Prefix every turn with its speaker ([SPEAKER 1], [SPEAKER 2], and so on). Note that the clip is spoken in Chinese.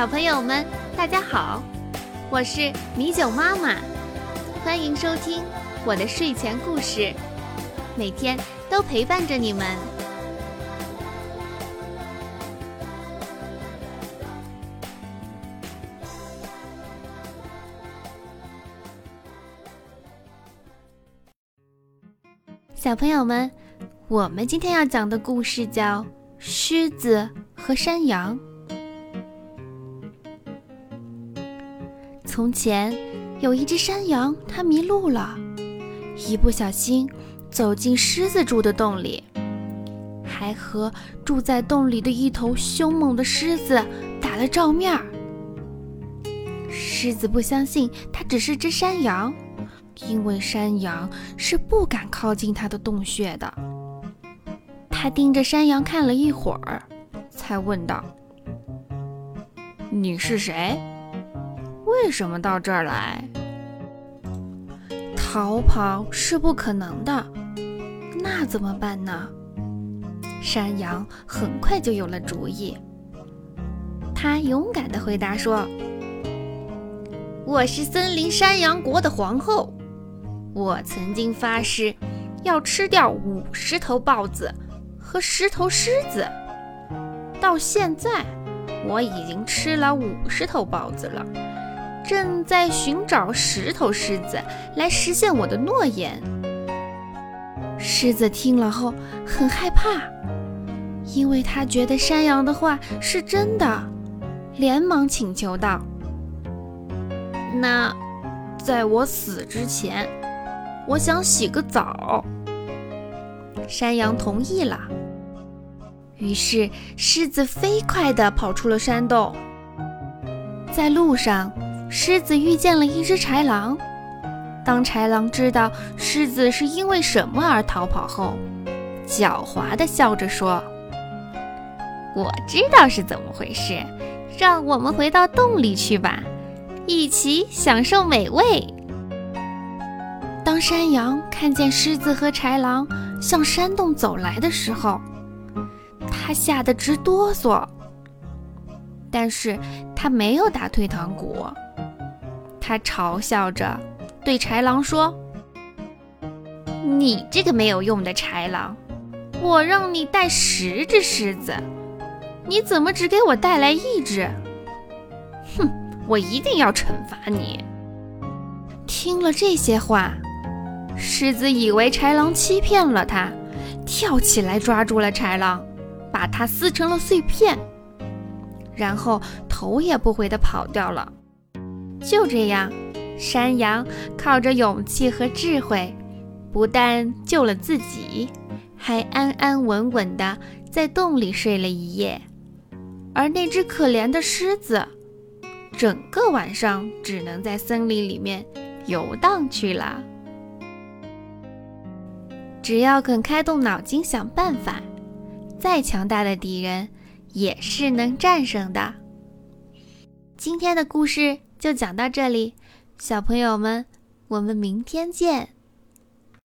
[SPEAKER 1] 小朋友们，大家好，我是米酒妈妈，欢迎收听我的睡前故事，每天都陪伴着你们。小朋友们，我们今天要讲的故事叫《狮子和山羊》。从前有一只山羊，它迷路了，一不小心走进狮子住的洞里，还和住在洞里的一头凶猛的狮子打了照面儿。狮子不相信它只是只山羊。因为山羊是不敢靠近它的洞穴的。他盯着山羊看了一会儿，才问道：“你是谁？为什么到这儿来？”逃跑是不可能的，那怎么办呢？山羊很快就有了主意。他勇敢地回答说：“我是森林山羊国的皇后。”我曾经发誓要吃掉五十头豹子和十头狮子，到现在我已经吃了五十头豹子了，正在寻找十头狮子来实现我的诺言。狮子听了后很害怕，因为他觉得山羊的话是真的，连忙请求道：“那在我死之前。”我想洗个澡。山羊同意了。于是狮子飞快地跑出了山洞。在路上，狮子遇见了一只豺狼。当豺狼知道狮子是因为什么而逃跑后，狡猾地笑着说：“我知道是怎么回事，让我们回到洞里去吧，一起享受美味。”当山羊看见狮子和豺狼向山洞走来的时候，它吓得直哆嗦。但是它没有打退堂鼓，他嘲笑着对豺狼说：“你这个没有用的豺狼，我让你带十只狮子，你怎么只给我带来一只？哼，我一定要惩罚你！”听了这些话。狮子以为豺狼欺骗了它，跳起来抓住了豺狼，把它撕成了碎片，然后头也不回地跑掉了。就这样，山羊靠着勇气和智慧，不但救了自己，还安安稳稳地在洞里睡了一夜。而那只可怜的狮子，整个晚上只能在森林里面游荡去了。只要肯开动脑筋想办法，再强大的敌人也是能战胜的。今天的故事就讲到这里，小朋友们，我们明天见。